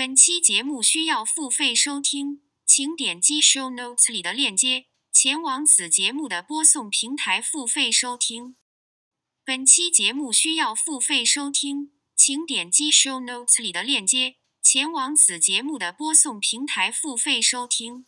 本期节目需要付费收听请点击 show notes 里的链接前往此节目的播送平台付费收听。本期节目需要付费收听请点击 show notes 里的链接前往此节目的播送平台付费收听。